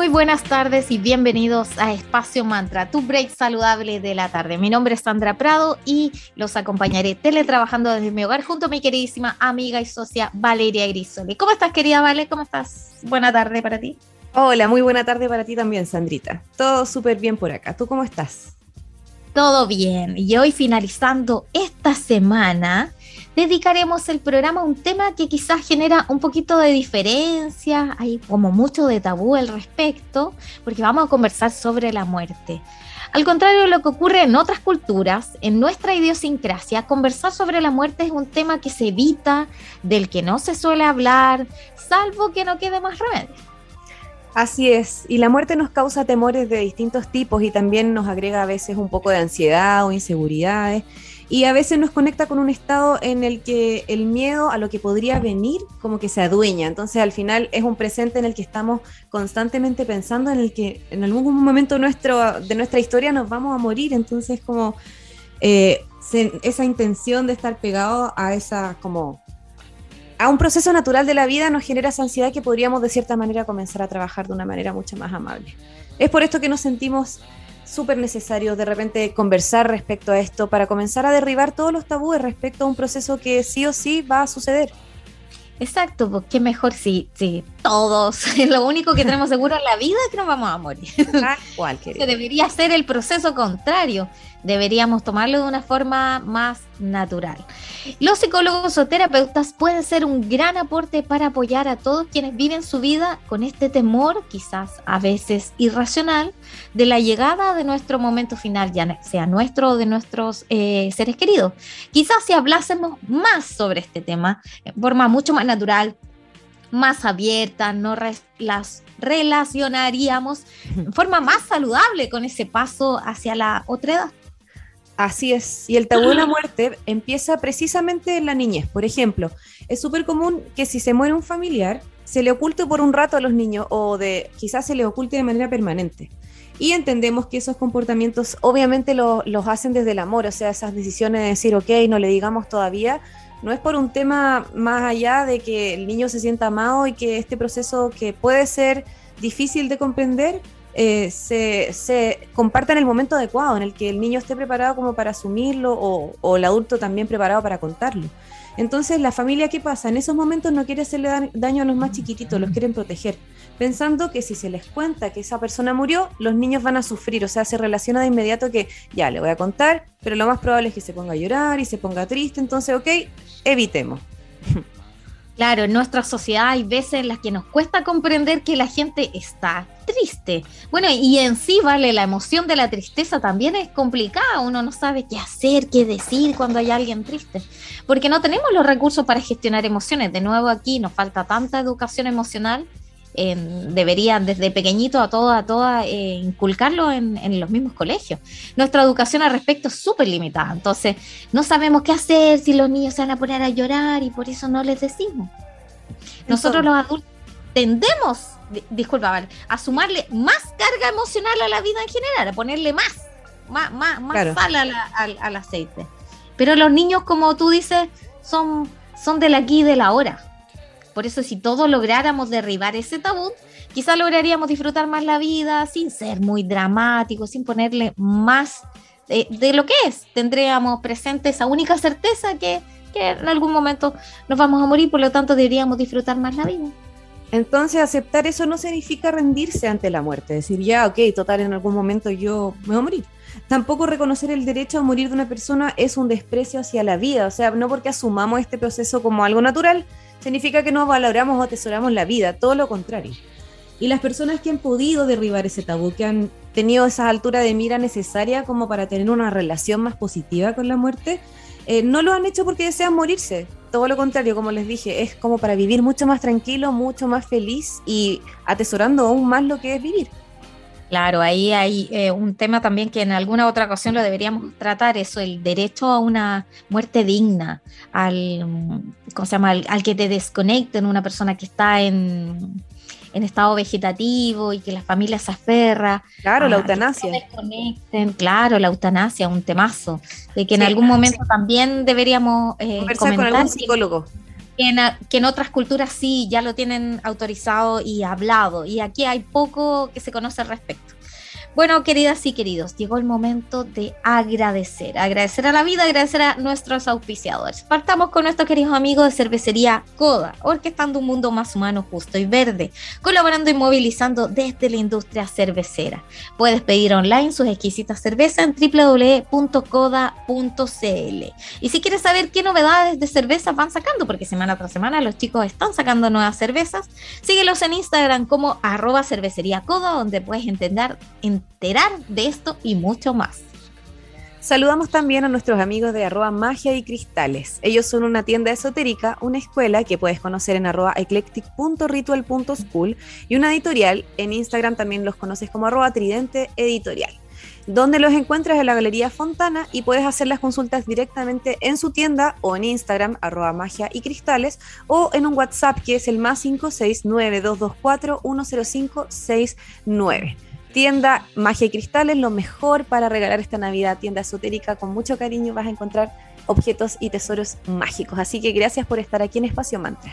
Muy buenas tardes y bienvenidos a Espacio Mantra, tu break saludable de la tarde. Mi nombre es Sandra Prado y los acompañaré teletrabajando desde mi hogar junto a mi queridísima amiga y socia Valeria Grisoli. ¿Cómo estás, querida Vale? ¿Cómo estás? Buena tarde para ti. Hola, muy buena tarde para ti también, Sandrita. Todo súper bien por acá. ¿Tú cómo estás? Todo bien. Y hoy finalizando esta semana, dedicaremos el programa a un tema que quizás genera un poquito de diferencia, hay como mucho de tabú al respecto, porque vamos a conversar sobre la muerte. Al contrario de lo que ocurre en otras culturas, en nuestra idiosincrasia, conversar sobre la muerte es un tema que se evita, del que no se suele hablar, salvo que no quede más remedio. Así es, y la muerte nos causa temores de distintos tipos y también nos agrega a veces un poco de ansiedad o inseguridades y a veces nos conecta con un estado en el que el miedo a lo que podría venir como que se adueña. Entonces al final es un presente en el que estamos constantemente pensando en el que en algún momento nuestro, de nuestra historia nos vamos a morir. Entonces como eh, esa intención de estar pegado a esa como a un proceso natural de la vida nos genera esa ansiedad que podríamos de cierta manera comenzar a trabajar de una manera mucho más amable. Es por esto que nos sentimos súper necesario de repente conversar respecto a esto para comenzar a derribar todos los tabúes respecto a un proceso que sí o sí va a suceder. Exacto, porque qué mejor si, si todos, lo único que tenemos seguro en la vida es que nos vamos a morir. cual, que debería ser el proceso contrario, deberíamos tomarlo de una forma más natural. Los psicólogos o terapeutas pueden ser un gran aporte para apoyar a todos quienes viven su vida con este temor, quizás a veces irracional, de la llegada de nuestro momento final, ya sea nuestro o de nuestros eh, seres queridos. Quizás si hablásemos más sobre este tema, de forma mucho más natural, más abierta, no las relacionaríamos de forma más saludable con ese paso hacia la otra edad. Así es, y el tabú de la muerte empieza precisamente en la niñez. Por ejemplo, es súper común que si se muere un familiar, se le oculte por un rato a los niños o de quizás se le oculte de manera permanente. Y entendemos que esos comportamientos obviamente los hacen desde el amor, o sea, esas decisiones de decir, ok, no le digamos todavía, no es por un tema más allá de que el niño se sienta amado y que este proceso que puede ser difícil de comprender, eh, se, se, comparta en el momento adecuado, en el que el niño esté preparado como para asumirlo o, el adulto también preparado para contarlo. Entonces, la familia, ¿qué pasa? En esos momentos no quiere hacerle daño a los más chiquititos, los quieren proteger, pensando que si se les cuenta que esa persona murió, los niños van a sufrir, o sea, se relaciona de inmediato que ya le voy a contar, pero lo más probable es que se ponga a llorar y se ponga triste, entonces, ok, evitemos. Claro, en nuestra sociedad hay veces en las que nos cuesta comprender que la gente está triste. Bueno, y en sí, vale, la emoción de la tristeza también es complicada. Uno no sabe qué hacer, qué decir cuando hay alguien triste, porque no tenemos los recursos para gestionar emociones. De nuevo, aquí nos falta tanta educación emocional deberían desde pequeñito a toda, a toda eh, inculcarlo en, los mismos colegios. Nuestra educación al respecto es súper limitada, entonces no sabemos qué hacer si los niños se van a poner a llorar y por eso no les decimos. Nosotros los adultos tendemos, disculpa, a sumarle más carga emocional a la vida en general, a ponerle más, más, más, sal al, aceite. Pero los niños, como tú dices, son, son del aquí y del ahora por eso si todos lográramos derribar ese tabú, quizá lograríamos disfrutar más la vida sin ser muy dramático, sin ponerle más de, lo que es. Tendríamos presente esa única certeza que, que en algún momento nos vamos a morir, por lo tanto deberíamos disfrutar más la vida. Entonces, aceptar eso no significa rendirse ante la muerte, decir, ya, ok, total, en algún momento yo me voy a morir. Tampoco reconocer el derecho a morir de una persona es un desprecio hacia la vida, o sea, no porque asumamos este proceso como algo natural, significa que no valoramos o atesoramos la vida, todo lo contrario. Y las personas que han podido derribar ese tabú, que han tenido esa altura de mira necesaria como para tener una relación más positiva con la muerte, eh, no lo han hecho porque desean morirse. Todo lo contrario, como les dije, es como para vivir mucho más tranquilo, mucho más feliz y atesorando aún más lo que es vivir. Claro, ahí hay eh, un tema también que en alguna otra ocasión lo deberíamos tratar, eso, el derecho a una muerte digna, al, ¿cómo se llama? Al, que te desconecten, una persona que está en, en estado vegetativo y que la familia se aferra. Claro, la eutanasia. claro, la eutanasia, un temazo, de que en algún momento también deberíamos eh, conversar con algún psicólogo. Que en, que en, otras culturas sí, ya lo tienen autorizado y hablado, y aquí hay poco que se conoce al respecto. Bueno, queridas y queridos, llegó el momento de agradecer, agradecer a la vida, agradecer a nuestros auspiciadores. Partamos con nuestros queridos amigos de cervecería Coda, orquestando un mundo más humano, justo y verde, colaborando y movilizando desde la industria cervecera. Puedes pedir online sus exquisitas cervezas en www.coda.cl. Y si quieres saber qué novedades de cerveza van sacando, porque semana tras semana los chicos están sacando nuevas cervezas, síguelos en Instagram como arroba cervecería donde puedes entender en de esto y mucho más. Saludamos también a nuestros amigos de arroba magia y cristales. Ellos son una tienda esotérica, una escuela que puedes conocer en arroba eclectic.ritual.school y una editorial, en Instagram también los conoces como arroba tridente editorial donde los encuentras en la Galería Fontana y puedes hacer las consultas directamente en su tienda o en Instagram, arroba magia y cristales, o en un WhatsApp que es el más 569 10569 tienda Magia y Cristales, lo mejor para regalar esta Navidad, tienda esotérica con mucho cariño, vas a encontrar objetos y tesoros mágicos. Así que gracias por estar aquí en Espacio Mantra.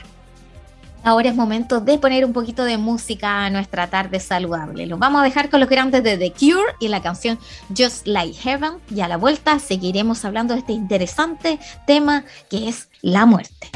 Ahora es momento de poner un poquito de música a nuestra tarde saludable. Lo vamos a dejar con los grandes de The Cure y la canción Just Like Heaven. Y a la vuelta seguiremos hablando de este interesante tema que es la muerte.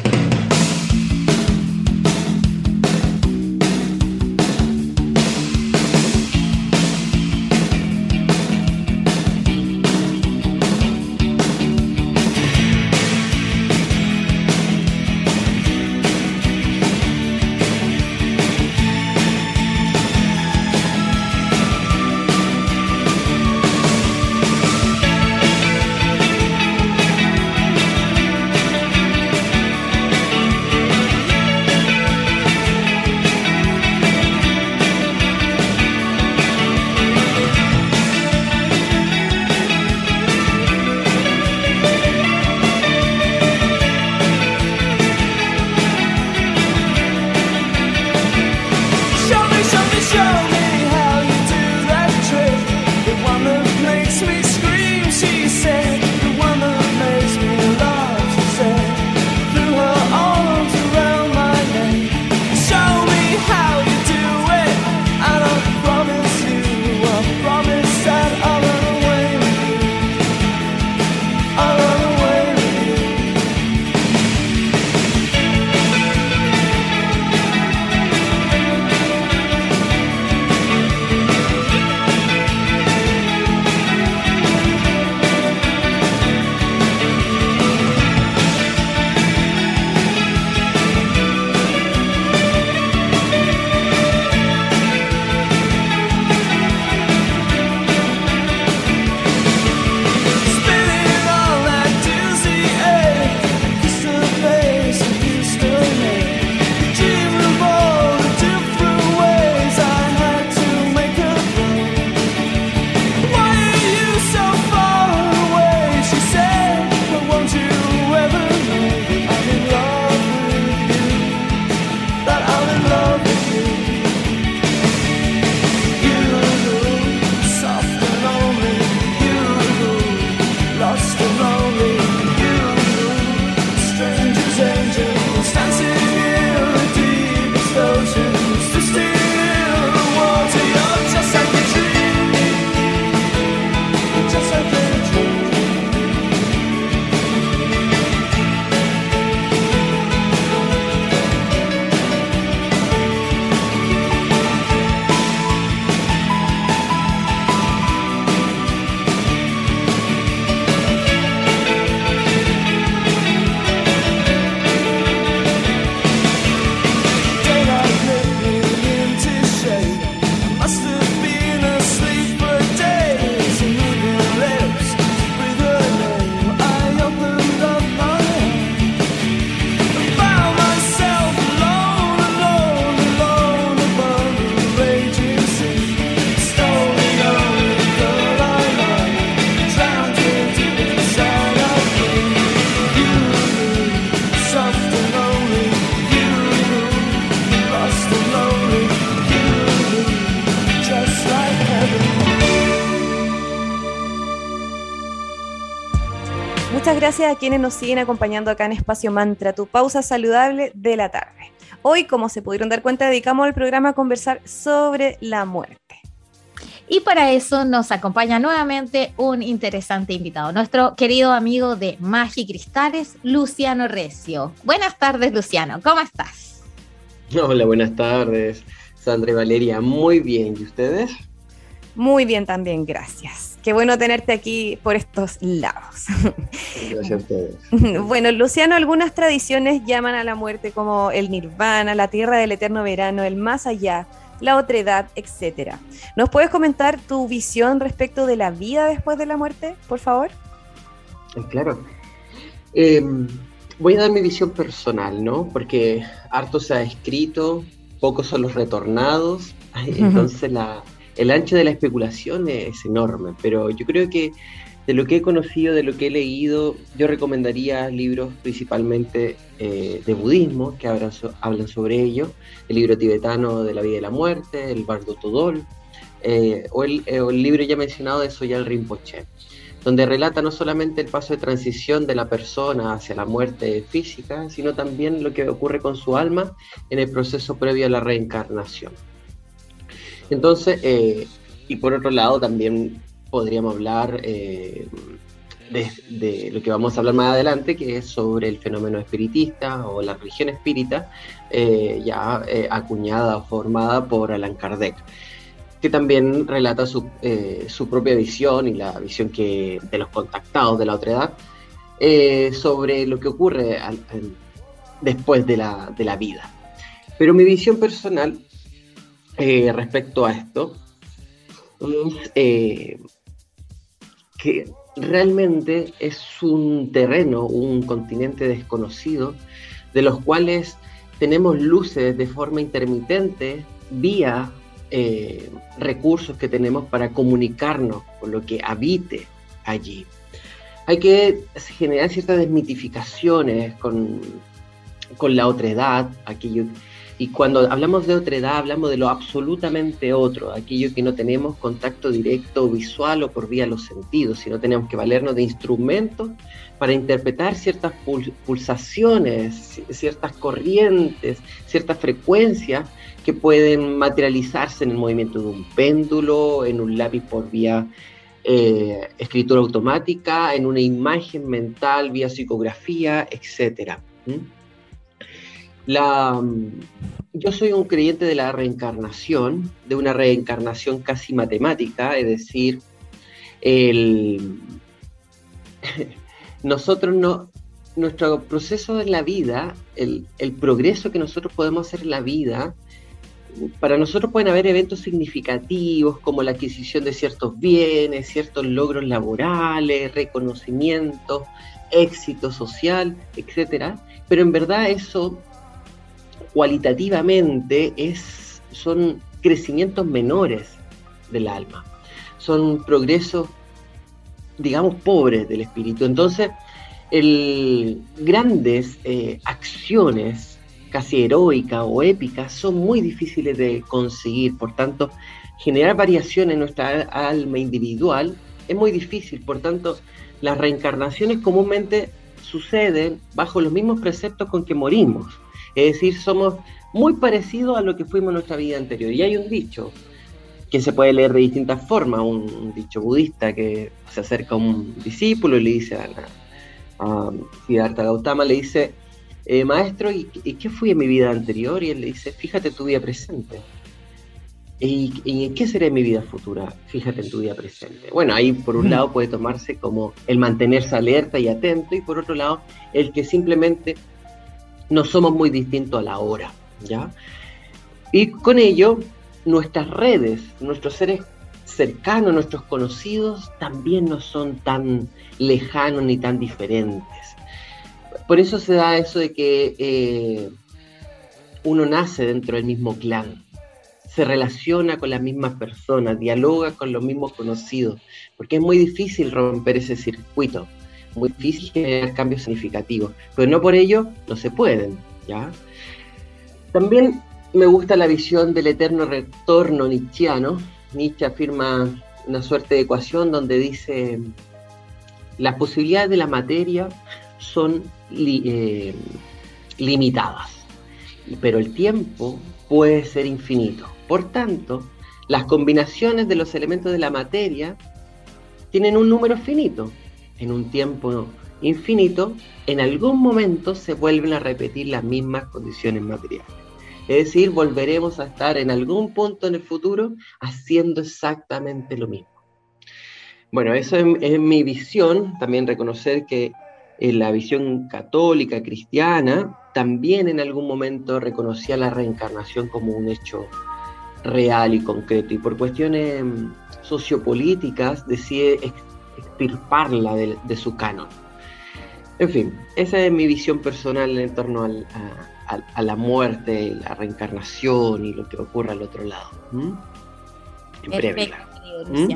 Gracias a quienes nos siguen acompañando acá en Espacio Mantra, tu pausa saludable de la tarde. Hoy, como se pudieron dar cuenta, dedicamos el programa a conversar sobre la muerte. Y para eso nos acompaña nuevamente un interesante invitado, nuestro querido amigo de Magi Cristales, Luciano Recio. Buenas tardes, Luciano, ¿cómo estás? Hola, buenas tardes, Sandra y Valeria. Muy bien, ¿y ustedes? Muy bien también, gracias. Qué bueno tenerte aquí por estos lados. Gracias a ustedes. Bueno, Luciano, algunas tradiciones llaman a la muerte como el nirvana, la tierra del eterno verano, el más allá, la otredad, etc. ¿Nos puedes comentar tu visión respecto de la vida después de la muerte, por favor? Eh, claro. Em, voy a dar mi visión personal, ¿no? Porque harto se ha escrito, pocos son los retornados, entonces la, el ancho de la especulación es enorme, pero yo creo que de lo que he conocido, de lo que he leído, yo recomendaría libros principalmente eh, de budismo que hablan, sobre ello, el libro tibetano de la vida y la muerte, el Bardo Todol, eh, o, el, eh, o, el, libro ya mencionado de Soyal Rinpoche, donde relata no solamente el paso de transición de la persona hacia la muerte física, sino también lo que ocurre con su alma en el proceso previo a la reencarnación. Entonces, eh, y por otro lado, también podríamos hablar eh, de, lo que vamos a hablar más adelante, que es sobre el fenómeno espiritista o la religión espírita, eh, ya acuñada o formada por Allan Kardec, que también relata su, propia visión y la visión que, de los contactados de la otra edad sobre lo que ocurre después de la, de la vida. Pero mi visión personal eh, respecto a esto es eh, que realmente es un terreno, un continente desconocido, de los cuales tenemos luces de forma intermitente vía eh, recursos que tenemos para comunicarnos con lo que habite allí. Hay que generar ciertas desmitificaciones con, con la otredad, aquello y cuando hablamos de otra edad, hablamos de lo absolutamente otro, aquello que no tenemos contacto directo visual o por vía los sentidos, sino tenemos que valernos de instrumentos para interpretar ciertas pulsaciones, ciertas corrientes, ciertas frecuencias que pueden materializarse en el movimiento de un péndulo, en un lápiz por vía eh, escritura automática, en una imagen mental vía psicografía, etc. La, yo soy un creyente de la reencarnación, de una reencarnación casi matemática, es decir, el, nosotros no, nuestro proceso en la vida, el, el, progreso que nosotros podemos hacer en la vida, para nosotros pueden haber eventos significativos como la adquisición de ciertos bienes, ciertos logros laborales, reconocimiento, éxito social, etcétera, pero en verdad eso cualitativamente es, son crecimientos menores del alma, son progresos, digamos, pobres del espíritu. Entonces, el, grandes eh, acciones casi heroicas o épicas son muy difíciles de conseguir, por tanto, generar variación en nuestra alma individual es muy difícil, por tanto, las reencarnaciones comúnmente suceden bajo los mismos preceptos con que morimos. Es decir, somos muy parecidos a lo que fuimos en nuestra vida anterior. Y hay un dicho que se puede leer de distintas formas, un, dicho budista que se acerca a un discípulo y le dice a, a Siddhartha Gautama, le dice, eh, maestro, ¿y, qué fui en mi vida anterior? Y él le dice, fíjate tu vida presente. ¿Y, ¿Y, qué será en mi vida futura? Fíjate en tu vida presente. Bueno, ahí por un lado puede tomarse como el mantenerse alerta y atento, y por otro lado, el que simplemente no somos muy distintos a la hora, ¿ya? Y con ello, nuestras redes, nuestros seres cercanos, nuestros conocidos, también no son tan lejanos ni tan diferentes. Por eso se da eso de que eh, uno nace dentro del mismo clan, se relaciona con las mismas personas, dialoga con los mismos conocidos, porque es muy difícil romper ese circuito muy difícil generar cambios significativos, pero no por ello no se pueden, ¿ya? También me gusta la visión del eterno retorno nietzscheano. Nietzsche afirma una suerte de ecuación donde dice las posibilidades de la materia son eh, limitadas, pero el tiempo puede ser infinito. Por tanto, las combinaciones de los elementos de la materia tienen un número finito. En un tiempo infinito, en algún momento se vuelven a repetir las mismas condiciones materiales. Es decir, volveremos a estar en algún punto en el futuro haciendo exactamente lo mismo. Bueno, eso es, mi visión, también reconocer que en la visión católica, cristiana, también en algún momento reconocía la reencarnación como un hecho real y concreto, y por cuestiones sociopolíticas decide extirparla de, su canon. En fin, esa es mi visión personal en torno a, la muerte, la reencarnación y lo que ocurre al otro lado. En breve, ¿Mm?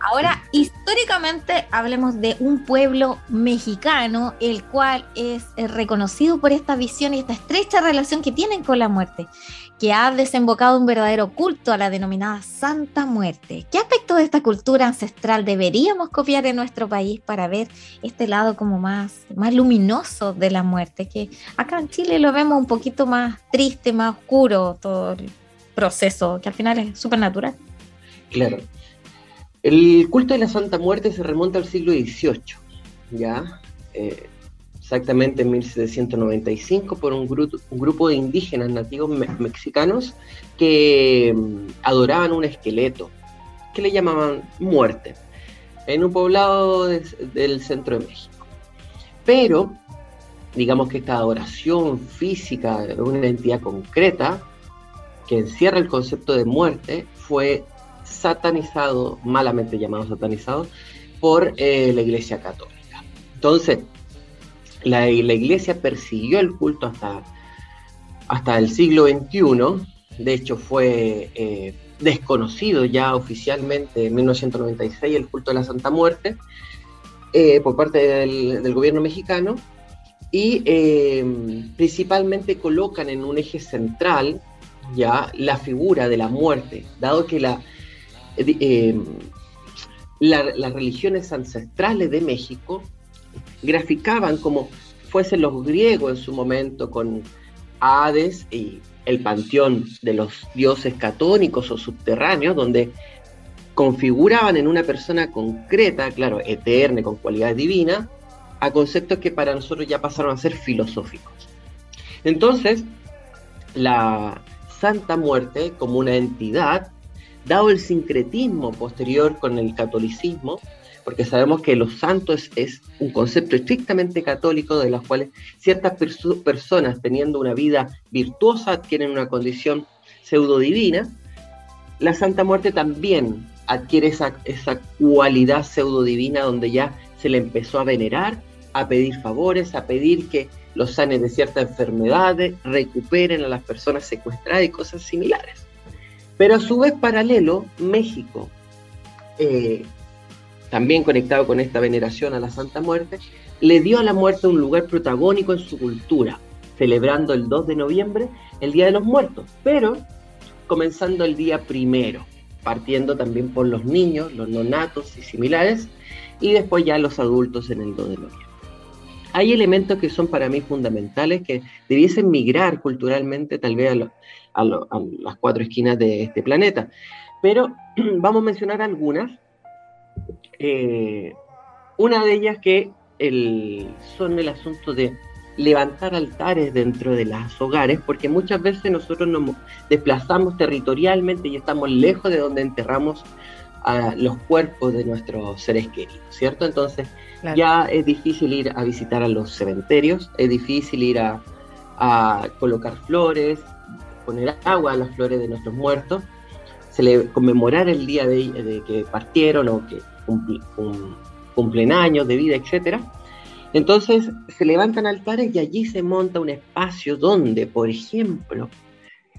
Ahora, históricamente hablemos de un pueblo mexicano, el cual es reconocido por esta visión y esta estrecha relación que tienen con la muerte, que ha desembocado un verdadero culto a la denominada Santa Muerte. ¿Qué aspecto de esta cultura ancestral deberíamos copiar en nuestro país para ver este lado como más, más luminoso de la muerte? Que acá en Chile lo vemos un poquito más triste, más oscuro todo el proceso, que al final es súper natural. Claro, el culto de la Santa Muerte se remonta al siglo XVIII, ¿ya? Eh, exactamente en 1795, por un, grupo de indígenas nativos mexicanos que mm, adoraban un esqueleto, que le llamaban muerte, en un poblado del centro de México. Pero, digamos que esta adoración física de una entidad concreta, que encierra el concepto de muerte, fue satanizado, malamente llamado satanizado, por eh, la Iglesia Católica. Entonces, la, Iglesia persiguió el culto hasta, hasta el siglo XXI, de hecho fue eh, desconocido ya oficialmente en 1996 el culto de la Santa Muerte eh, por parte del, gobierno mexicano. Y principalmente colocan en un eje central ya la figura de la muerte, dado que la, eh, las religiones ancestrales de México graficaban como fuesen los griegos en su momento con Hades y el panteón de los dioses catónicos o subterráneos, donde configuraban en una persona concreta, claro, eterna, con cualidad divina, a conceptos que para nosotros ya pasaron a ser filosóficos. Entonces, la Santa Muerte como una entidad dado el sincretismo posterior con el catolicismo, porque sabemos que los santos es, un concepto estrictamente católico de los cuales ciertas personas teniendo una vida virtuosa tienen una condición pseudo divina, la Santa Muerte también adquiere esa, esa cualidad pseudo divina donde ya se le empezó a venerar, a pedir favores, a pedir que los sanes de ciertas enfermedades, recuperen a las personas secuestradas y cosas similares. Pero a su vez paralelo, México, eh, también conectado con esta veneración a la Santa Muerte, le dio a la muerte un lugar protagónico en su cultura, celebrando el 2 de noviembre el Día de los Muertos, pero comenzando el día primero, partiendo también por los niños, los nonatos y similares, y después ya los adultos en el 2 de noviembre. Hay elementos que son para mí fundamentales que debiesen migrar culturalmente tal vez a, a, las cuatro esquinas de este planeta. Pero vamos a mencionar algunas. Eh, una de ellas que el, son el asunto de levantar altares dentro de los hogares, porque muchas veces nosotros nos desplazamos territorialmente y estamos lejos de donde enterramos a los cuerpos de nuestros seres queridos, ¿cierto? Entonces ya es difícil ir a visitar a los cementerios, es difícil ir a, a colocar flores, poner agua a las flores de nuestros muertos, se le conmemorar el día de, que partieron o que cumplen años de vida, etc. Entonces se levantan altares y allí se monta un espacio donde, por ejemplo,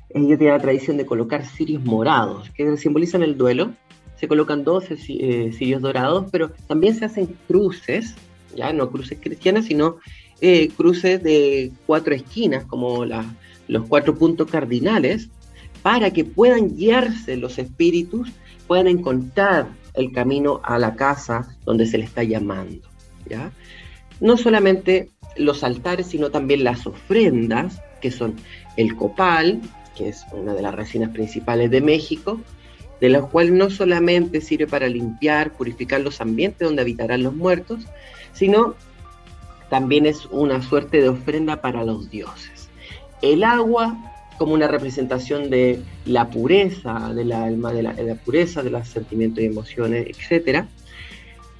ellos tienen la tradición de colocar cirios morados, que simbolizan el duelo. Se colocan 12 eh, cirios dorados, pero también se hacen cruces, ya no cruces cristianas, sino eh, cruces de cuatro esquinas, como los cuatro puntos cardinales para que puedan guiarse los espíritus, puedan encontrar el camino a la casa donde se le está llamando. ¿ya? No solamente los altares, sino también las ofrendas, que son el copal, que es una de las resinas principales de México, de la cual no solamente sirve para limpiar, purificar los ambientes donde habitarán los muertos, sino también es una suerte de ofrenda para los dioses. El agua como una representación de la pureza del alma, de la, pureza de los sentimientos y emociones, etc.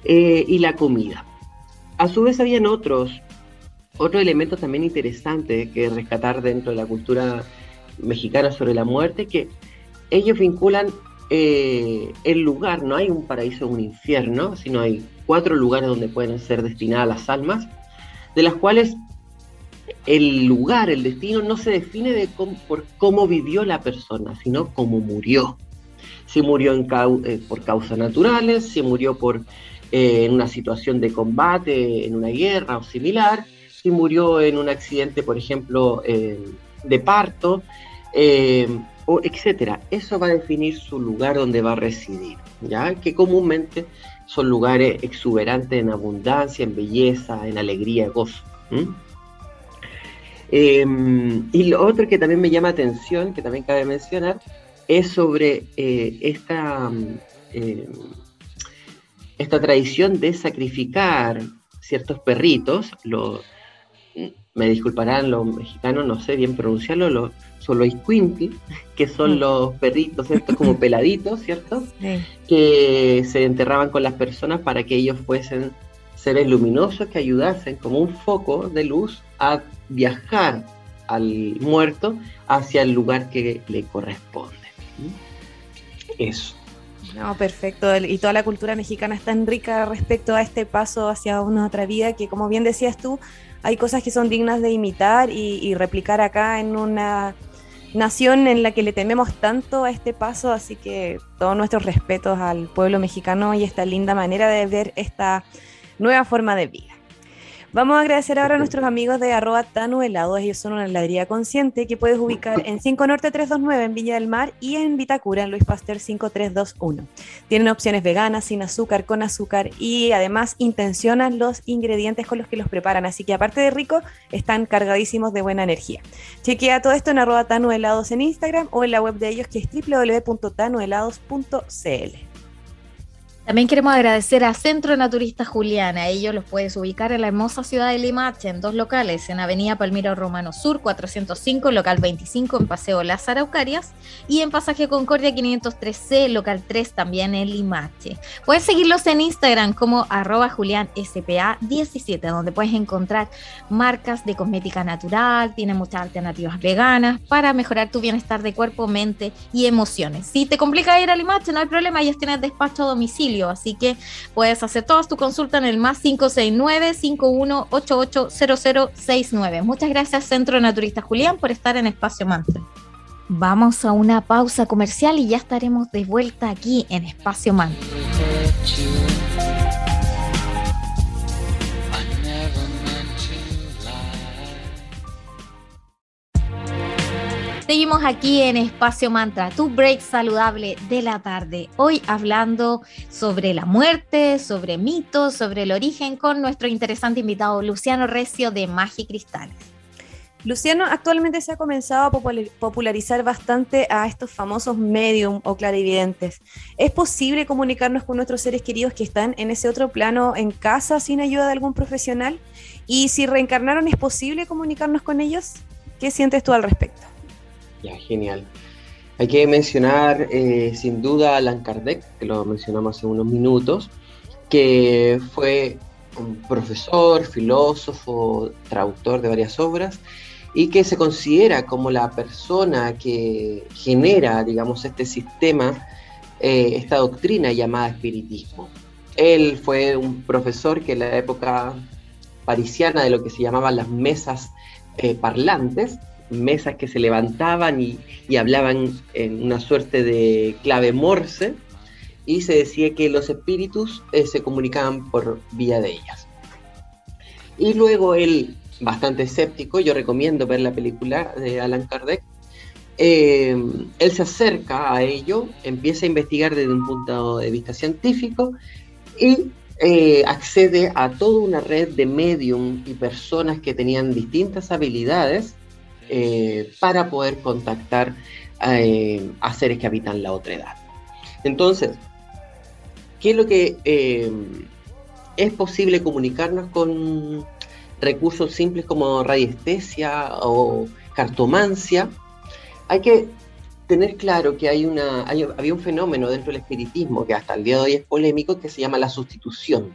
Eh, y la comida. A su vez habían otros, otros elementos también interesantes que rescatar dentro de la cultura mexicana sobre la muerte, que ellos vinculan eh, el lugar, no hay un paraíso o un infierno, sino hay cuatro lugares donde pueden ser destinadas las almas, de las cuales el lugar, el destino, no se define por cómo vivió la persona, sino cómo murió. Si murió eh, por causas naturales, si murió por eh, en una situación de combate, en una guerra o similar, si murió en un accidente, por ejemplo, de parto, o etcétera. Eso va a definir su lugar donde va a residir, ya que comúnmente son lugares exuberantes en abundancia, en belleza, en alegría, gozo. Em, y lo otro que también me llama atención, que también cabe mencionar, es sobre eh, esta, em, esta tradición de sacrificar ciertos perritos, los me disculparán los mexicanos, no sé bien pronunciarlo, los que son mm. los perritos estos como peladitos, ¿cierto? Que se enterraban con las personas para que ellos fuesen seres luminosos que ayudasen como un foco de luz a viajar al muerto hacia el lugar que le corresponde. Eso. No, perfecto. Y toda la cultura mexicana es tan rica respecto a este paso hacia una otra vida que, como bien decías tú, hay cosas que son dignas de imitar y, replicar acá en una nación en la que le tememos tanto a este paso, así que todos nuestros respetos al pueblo mexicano y esta linda manera de ver esta nueva forma de vida. Vamos a agradecer ahora a nuestros amigos de arroba Tanu Helados. Ellos son una heladería consciente que puedes ubicar en 5 Norte 329 en Villa del Mar y en Vitacura en Luis Pasteur 5321. Tienen opciones veganas, sin azúcar, con azúcar y además intencionan los ingredientes con los que los preparan. Así que aparte de rico, están cargadísimos de buena energía. Chequea todo esto en arroba Tanu Helados en Instagram o en la web de ellos que es www.tanuhelados.cl. También queremos agradecer a Centro Naturista Juliana. Ellos los puedes ubicar en la hermosa ciudad de Limache, en dos locales, en Avenida Palmira Romano Sur, 405, local 25, en Paseo Las Araucarias, y en Pasaje Concordia 503C, local 3, también en Limache. Puedes seguirlos en Instagram como arroba julianspa17, donde puedes encontrar marcas de cosmética natural, tienen muchas alternativas veganas para mejorar tu bienestar de cuerpo, mente y emociones. Si te complica ir a Limache, no hay problema, ellos tienen despacho a domicilio Así que puedes hacer todas tu consulta en el más 569-5188-0069. Muchas gracias, Centro Naturista Julián, por estar en Espacio Mantra. Vamos a una pausa comercial y ya estaremos de vuelta aquí en Espacio Mantra. Seguimos aquí en Espacio Mantra, tu break saludable de la tarde. Hoy hablando sobre la muerte, sobre mitos, sobre el origen con nuestro interesante invitado Luciano Recio de Magia Cristales. Luciano, actualmente se ha comenzado a popularizar bastante a estos famosos medium o clarividentes. ¿Es posible comunicarnos con nuestros seres queridos que están en ese otro plano en casa sin ayuda de algún profesional? Y si reencarnaron, ¿es posible comunicarnos con ellos? ¿Qué sientes tú al respecto? Ya, genial. Hay que mencionar eh, sin duda a Allan Kardec, que lo mencionamos hace unos minutos, que fue un profesor, filósofo, traductor de varias obras y que se considera como la persona que genera, digamos, este sistema, eh, esta doctrina llamada espiritismo. Él fue un profesor que en la época parisiana de lo que se llamaban las mesas eh, parlantes, mesas que se levantaban y, hablaban en una suerte de clave morse y se decía que los espíritus eh, se comunicaban por vía de ellas. Y luego él, bastante escéptico, yo recomiendo ver la película de Alan Kardec, eh, él se acerca a ello, empieza a investigar desde un punto de vista científico y eh, accede a toda una red de medium y personas que tenían distintas habilidades eh, para poder contactar eh, a seres que habitan la otra edad. Entonces, ¿qué es lo que es posible comunicarnos con recursos simples como radiestesia o cartomancia? Hay que tener claro que hay una, había un fenómeno dentro del espiritismo que hasta el día de hoy es polémico que se llama la sustitución,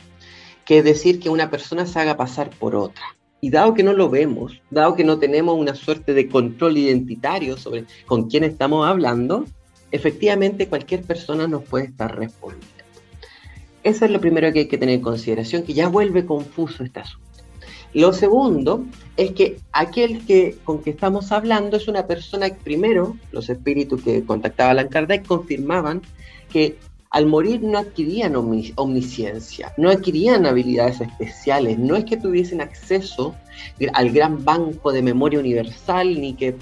que es decir que una persona se haga pasar por otra. Y dado que no lo vemos, dado que no tenemos una suerte de control identitario sobre con quién estamos hablando, efectivamente cualquier persona nos puede estar respondiendo. Eso es lo primero que hay que tener en consideración, que ya vuelve confuso este asunto. Lo segundo es que aquel que, con que estamos hablando es una persona que primero, los espíritus que contactaba a Allan Kardec confirmaban que al morir no adquirían omnisciencia, no adquirían habilidades especiales, no es que tuviesen acceso al gran banco de memoria universal ni que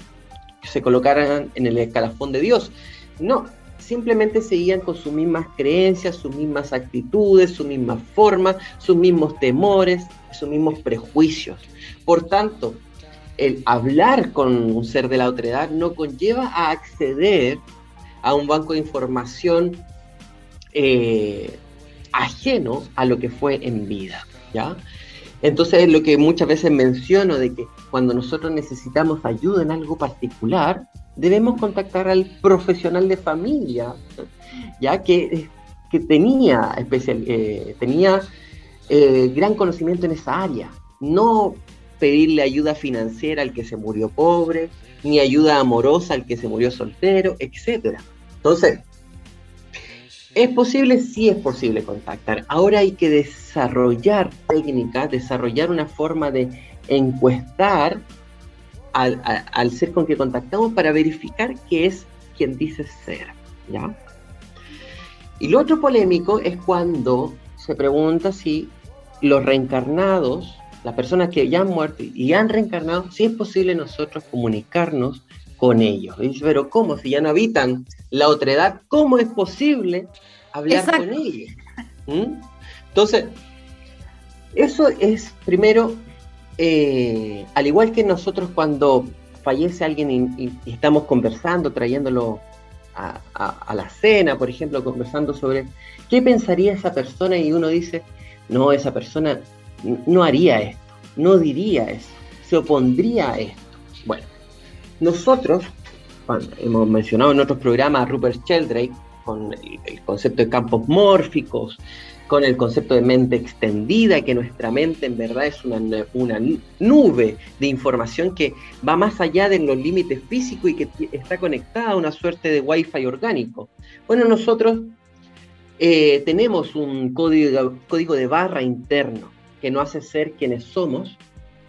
se colocaran en el escalafón de Dios. No, simplemente seguían con sus mismas creencias, sus mismas actitudes, su misma forma, sus mismos temores, sus mismos prejuicios. Por tanto, el hablar con un ser de la otra edad no conlleva a acceder a un banco de información eh, ajeno a lo que fue en vida, ¿ya? Entonces, lo que muchas veces menciono de que cuando nosotros necesitamos ayuda en algo particular, debemos contactar al profesional de familia, ya que, que tenía, especial, eh, tenía eh, gran conocimiento en esa área. No pedirle ayuda financiera al que se murió pobre, ni ayuda amorosa al que se murió soltero, etc. Entonces, ¿es posible? Sí es posible contactar. Ahora hay que desarrollar técnicas, desarrollar una forma de encuestar al, ser con que contactamos para verificar que es quien dice ser, ¿ya? Y lo otro polémico es cuando se pregunta si los reencarnados, las personas que ya han muerto y han reencarnado, si es posible nosotros comunicarnos con ellos. Y dice, pero ¿cómo? Si ya no habitan la otra edad, ¿cómo es posible hablar con ellos? ¿Mm? Entonces, eso es primero eh, al igual que nosotros cuando fallece alguien y, estamos conversando, trayéndolo a, la cena, por ejemplo, conversando sobre qué pensaría esa persona y uno dice, no, esa persona no haría esto, no diría eso, se opondría a esto. Bueno, nosotros, hemos mencionado en otros programas a Rupert Sheldrake con el concepto de campos mórficos, con el concepto de mente extendida, que nuestra mente en verdad es una, una nube de información que va más allá de los límites físicos y que está conectada a una suerte de wifi orgánico. Bueno, nosotros eh, tenemos un código, código de barra interno que nos hace ser quienes somos,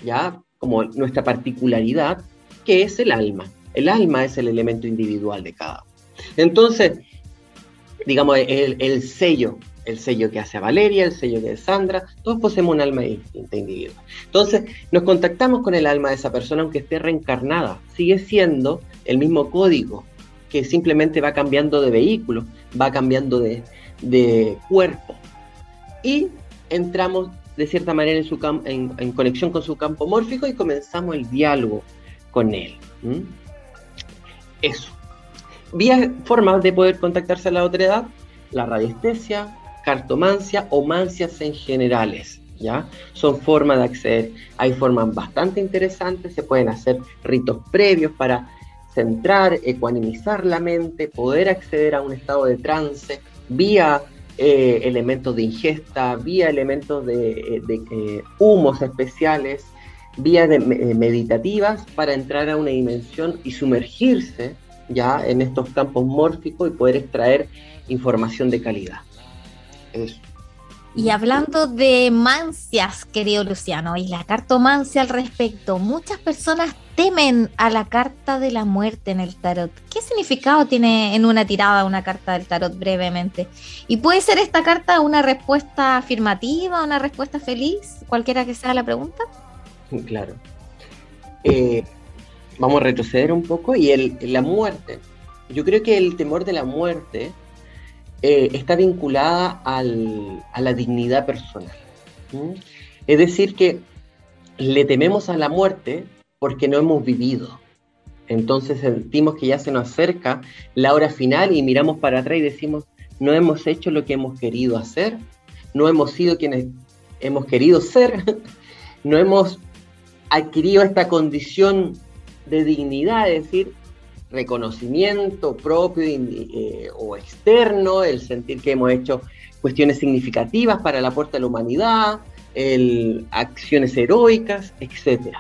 ya como nuestra particularidad, que es el alma. El alma es el elemento individual de cada uno. Entonces, digamos, el, el sello el sello que hace Valeria, el sello que hace Sandra, todos poseemos un alma distinta individual. Entonces, nos contactamos con el alma de esa persona, aunque esté reencarnada, sigue siendo el mismo código, que simplemente va cambiando de vehículo, va cambiando de, cuerpo. Y entramos de cierta manera en, su en, conexión con su campo mórfico y comenzamos el diálogo con él. Eso. Vía formas de poder contactarse a la otra edad, la radiestesia, cartomancia o mancias en generales. ¿Ya? Son formas de acceder. Hay formas bastante interesantes, se pueden hacer ritos previos para centrar, ecuanimizar la mente, poder acceder a un estado de trance vía eh, elementos de ingesta, vía elementos de, eh, eh, humos especiales, vías meditativas para entrar a una dimensión y sumergirse ya en estos campos mórficos y poder extraer información de calidad. Y hablando de mancias, querido Luciano, y la cartomancia al respecto, muchas personas temen a la carta de la muerte en el tarot. ¿Qué significado tiene en una tirada una carta del tarot brevemente? ¿Y puede ser esta carta una respuesta afirmativa, una respuesta feliz, cualquiera que sea la pregunta? Claro. Eh, vamos a retroceder un poco y el, la muerte. Yo creo que el temor de la muerte eh, está vinculada a la dignidad personal. Es decir, que le tememos a la muerte porque no hemos vivido. Entonces sentimos que ya se nos acerca la hora final y miramos para atrás y decimos, no hemos hecho lo que hemos querido hacer, no hemos sido quienes hemos querido ser, no hemos adquirido esta condición de dignidad, es decir, reconocimiento propio eh, o externo, el sentir que hemos hecho cuestiones significativas para el aporte a la humanidad, acciones heroicas, etc.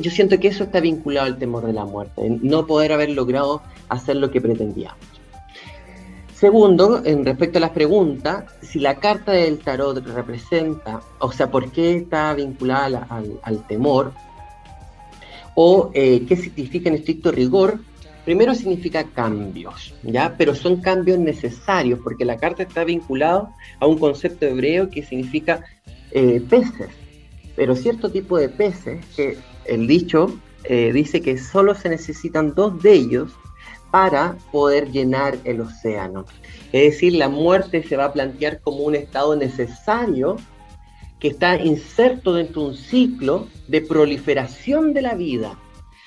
Yo siento que eso está vinculado al temor de la muerte, no poder haber logrado hacer lo que pretendíamos. Segundo, en respecto a las preguntas, si la carta del tarot representa, o sea, por qué está vinculada al, temor, o eh, qué significa en estricto rigor, primero significa cambios, ¿ya? Pero son cambios necesarios, porque la carta está vinculada a un concepto hebreo que significa eh, peces, pero cierto tipo de peces, que el dicho eh, dice que solo se necesitan dos de ellos para poder llenar el océano. Es decir, la muerte se va a plantear como un estado necesario que está inserto dentro de un ciclo de proliferación de la vida.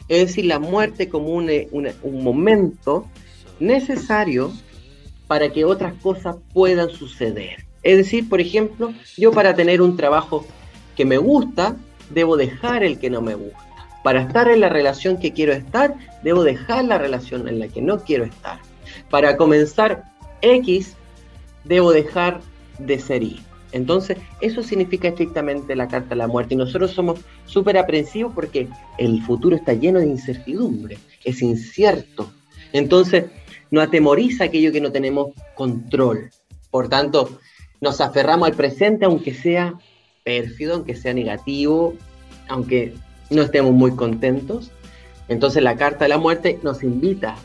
Es decir, la muerte como un, un momento necesario para que otras cosas puedan suceder. Es decir, por ejemplo, yo para tener un trabajo que me gusta, debo dejar el que no me gusta. Para estar en la relación que quiero estar, debo dejar la relación en la que no quiero estar. Para comenzar X, debo dejar de ser Y. Entonces, eso significa estrictamente la carta de la muerte. Y nosotros somos súper aprensivos porque el futuro está lleno de incertidumbre, es incierto. Entonces, nos atemoriza aquello que no tenemos control. Por tanto, nos aferramos al presente aunque sea pérfido, aunque sea negativo, aunque no estemos muy contentos. Entonces la carta de la muerte nos invita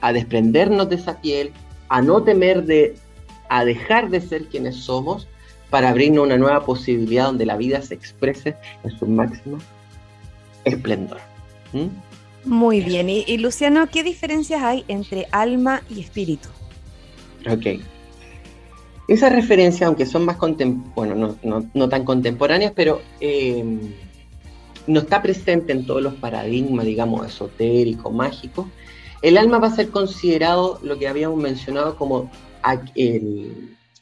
a desprendernos de esa piel, a no temer de, a dejar de ser quienes somos para abrirnos una nueva posibilidad donde la vida se exprese en su máximo esplendor. ¿Mm? Muy bien, y, y, Luciano, ¿qué diferencias hay entre alma y espíritu? Ok. Esas referencias, aunque son más bueno, no, tan contemporáneas, pero eh, no está presente en todos los paradigmas, digamos, esotéricos, mágicos, el alma va a ser considerado lo que habíamos mencionado como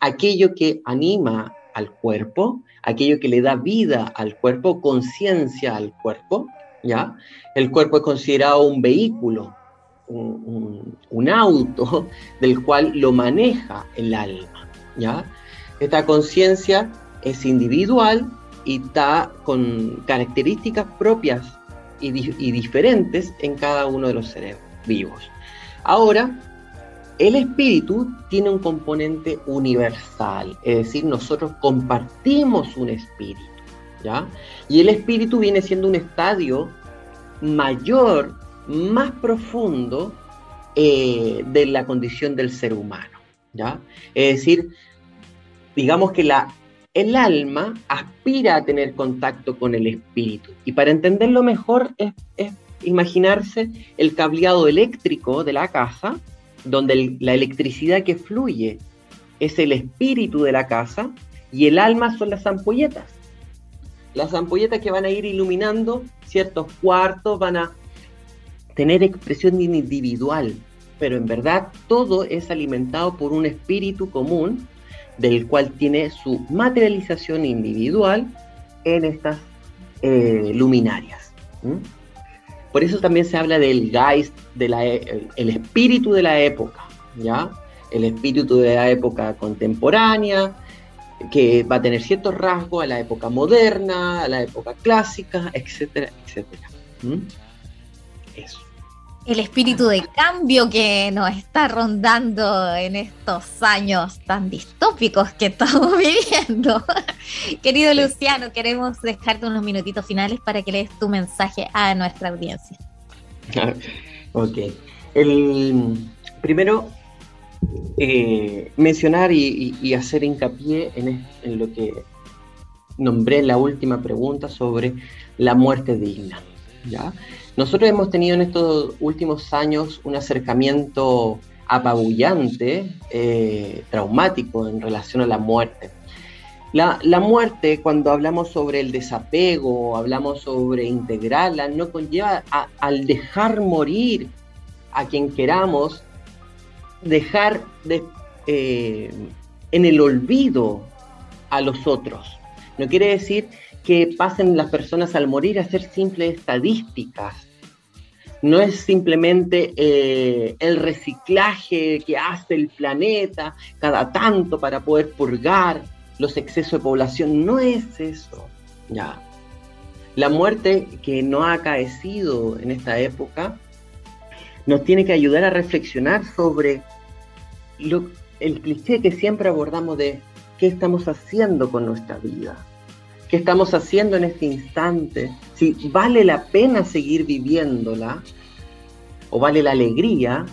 aquello que anima al cuerpo, aquello que le da vida al cuerpo, conciencia al cuerpo, ¿ya? El cuerpo es considerado un vehículo, un, auto del cual lo maneja el alma, ¿ya? Esta conciencia es individual y está con características propias y, diferentes en cada uno de los cerebros vivos. Ahora, el espíritu tiene un componente universal, es decir, nosotros compartimos un espíritu, ¿ya? Y el espíritu viene siendo un estadio mayor, más profundo eh, de la condición del ser humano, ¿ya? Es decir, digamos que la, el alma aspira a tener contacto con el espíritu. Y para entenderlo mejor es imaginarse el cableado eléctrico de la casa, donde la electricidad que fluye es el espíritu de la casa y el alma son las ampolletas. Las ampolletas que van a ir iluminando ciertos cuartos, van a tener expresión individual, pero en verdad todo es alimentado por un espíritu común del cual tiene su materialización individual en estas eh, luminarias. Por eso también se habla del Geist, de e, espíritu de la época, ¿ya? El espíritu de la época contemporánea, que va a tener ciertos rasgos a la época moderna, a la época clásica, etcétera, etcétera. Eso el espíritu de cambio que nos está rondando en estos años tan distópicos que estamos viviendo. Querido Luciano, queremos dejarte unos minutitos finales para que lees tu mensaje a nuestra audiencia. ok. El, primero, eh, mencionar y, hacer hincapié en, en lo que nombré en la última pregunta sobre la muerte digna. ¿ya? Nosotros hemos tenido en estos últimos años un acercamiento apabullante, eh, traumático en relación a la muerte. La, muerte, cuando hablamos sobre el desapego, hablamos sobre integrarla, no conlleva al dejar morir a quien queramos, dejar de, eh, en el olvido a los otros. No quiere decir que pasen las personas al morir a ser simples estadísticas. No es simplemente eh, el reciclaje que hace el planeta cada tanto para poder purgar los excesos de población. No es eso. Ya. La muerte que no ha acaecido en esta época nos tiene que ayudar a reflexionar sobre el cliché que siempre abordamos de qué estamos haciendo con nuestra vida, qué estamos haciendo en este instante, si vale la pena seguir viviéndola o vale la alegría,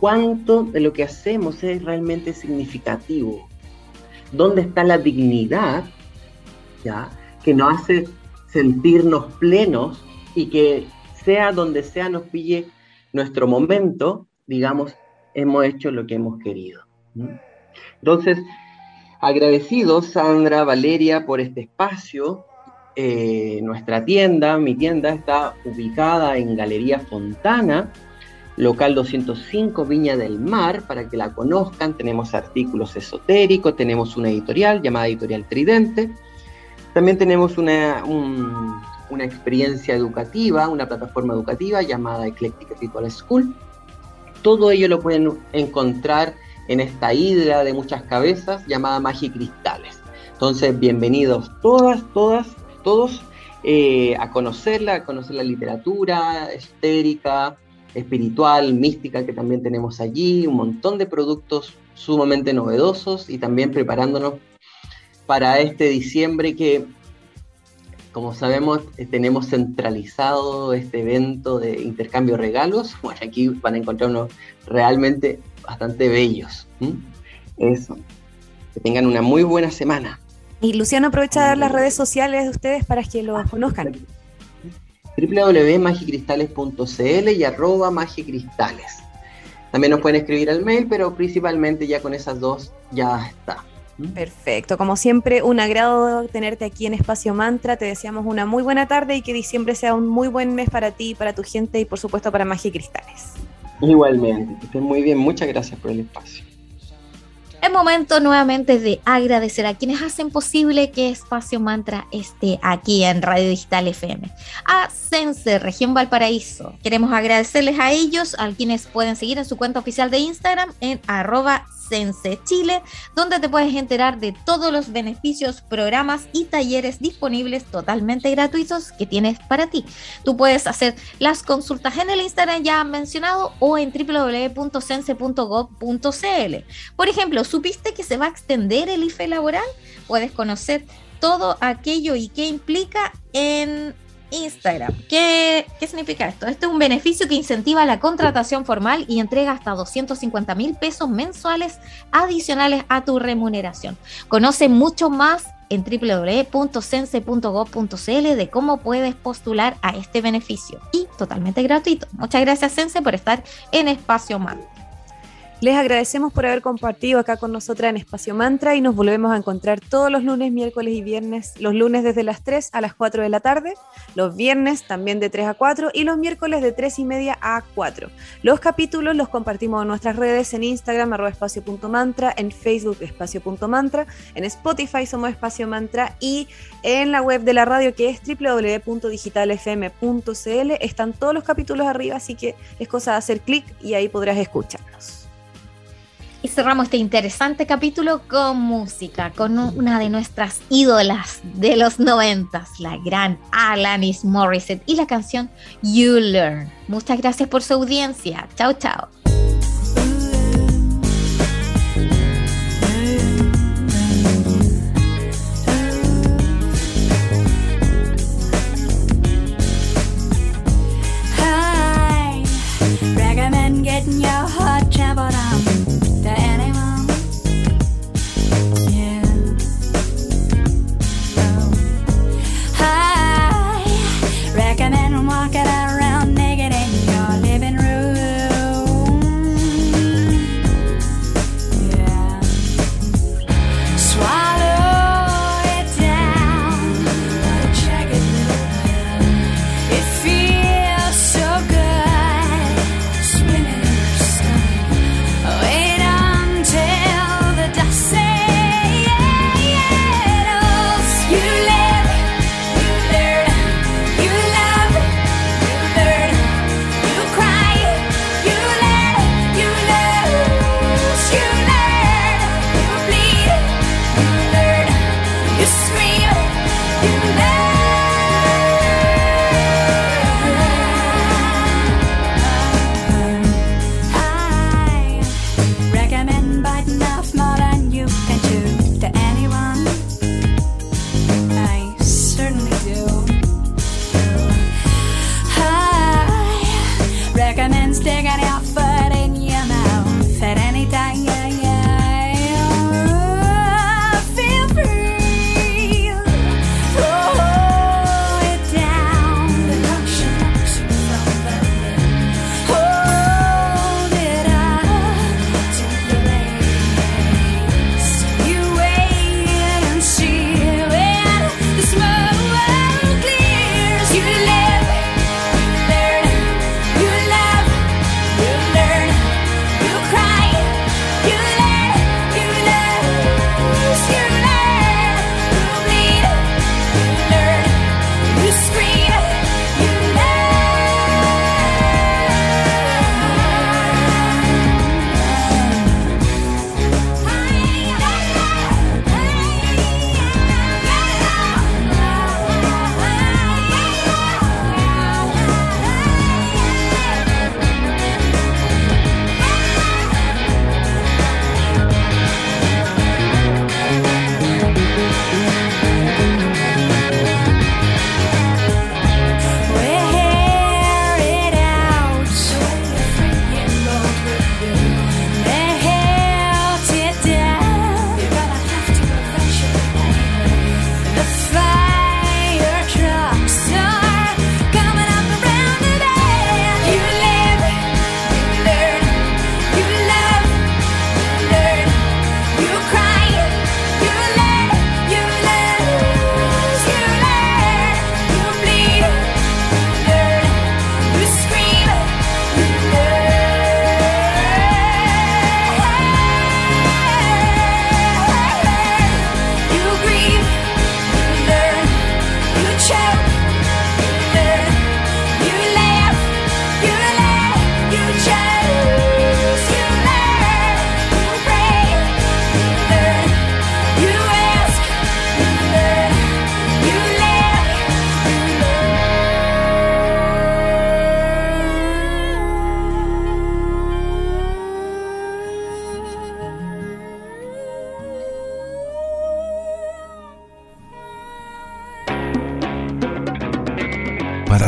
cuánto de lo que hacemos es realmente significativo, dónde está la dignidad ¿ya? que nos hace sentirnos plenos y que sea donde sea nos pille nuestro momento, digamos, hemos hecho lo que hemos querido. Entonces, agradecidos, Sandra, Valeria, por este espacio. Eh, nuestra tienda, mi tienda, está ubicada en Galería Fontana, local 205 Viña del Mar, para que la conozcan. Tenemos artículos esotéricos, tenemos una editorial llamada Editorial Tridente. También tenemos una, una experiencia educativa, una plataforma educativa llamada Eclectic Ritual School. Todo ello lo pueden encontrar en esta hidra de muchas cabezas llamada Magia y Cristales. Entonces, bienvenidos todas, todas, todos eh, a conocerla, a conocer la literatura esotérica, espiritual, mística que también tenemos allí, un montón de productos sumamente novedosos y también preparándonos para este diciembre que como sabemos, eh, tenemos centralizado este evento de intercambio de regalos. Bueno, aquí van a encontrar unos realmente bastante bellos. Eso. Que tengan una muy buena semana. Y Luciano, aprovecha de dar las redes sociales de ustedes para que los conozcan. www.magicristales.cl y arroba magicristales. También nos pueden escribir al mail, pero principalmente ya con esas dos ya está. Perfecto, como siempre, un agrado tenerte aquí en Espacio Mantra. Te deseamos una muy buena tarde y que diciembre sea un muy buen mes para ti, para tu gente y por supuesto para Magia y Cristales. Igualmente, que estén muy bien. Muchas gracias por el espacio. Es momento nuevamente de agradecer a quienes hacen posible que Espacio Mantra esté aquí en Radio Digital FM. A Sense, Región Valparaíso. Queremos agradecerles a ellos, a quienes pueden seguir en su cuenta oficial de Instagram en arroba Sense Chile, donde te puedes enterar de todos los beneficios, programas y talleres disponibles totalmente gratuitos que tienes para ti. Tú puedes hacer las consultas en el Instagram ya mencionado o en www.sense.gov.cl. Por ejemplo, ¿supiste que se va a extender el IFE laboral? Puedes conocer todo aquello y qué implica en Instagram. ¿Qué, ¿Qué, significa esto? Este es un beneficio que incentiva la contratación formal y entrega hasta 250 mil pesos mensuales adicionales a tu remuneración. Conoce mucho más en www.sense.gov.cl de cómo puedes postular a este beneficio y totalmente gratuito. Muchas gracias Sense por estar en Espacio Man. Les agradecemos por haber compartido acá con nosotras en Espacio Mantra y nos volvemos a encontrar todos los lunes, miércoles y viernes. Los lunes desde las 3 a las 4 de la tarde, los viernes también de 3 a 4 y los miércoles de 3 y media a 4. Los capítulos los compartimos en nuestras redes en Instagram, arroba espacio.mantra, en Facebook, espacio.mantra, en Spotify somos Espacio Mantra y en la web de la radio que es www.digitalfm.cl están todos los capítulos arriba, así que es cosa de hacer clic y ahí podrás escucharnos. Y cerramos este interesante capítulo con música, con una de nuestras ídolas de los noventas, la gran Alanis Morissette y la canción You Learn. Muchas gracias por su audiencia. Chao, chao.